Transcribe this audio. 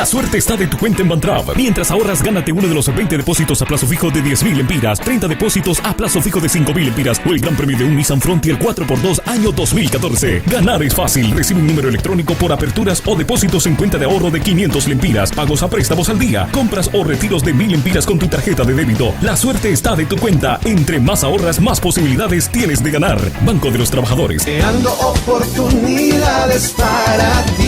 La suerte está de tu cuenta en Bantrap. Mientras ahorras, gánate uno de los 20 depósitos a plazo fijo de 10.000 empiras, 30 depósitos a plazo fijo de 5.000 empiras o el gran premio de un Nissan Frontier 4x2 año 2014. Ganar es fácil. Recibe un número electrónico por aperturas o depósitos en cuenta de ahorro de 500 lempiras, pagos a préstamos al día, compras o retiros de 1.000 empiras con tu tarjeta de débito. La suerte está de tu cuenta. Entre más ahorras, más posibilidades tienes de ganar. Banco de los Trabajadores. Creando oportunidades para ti.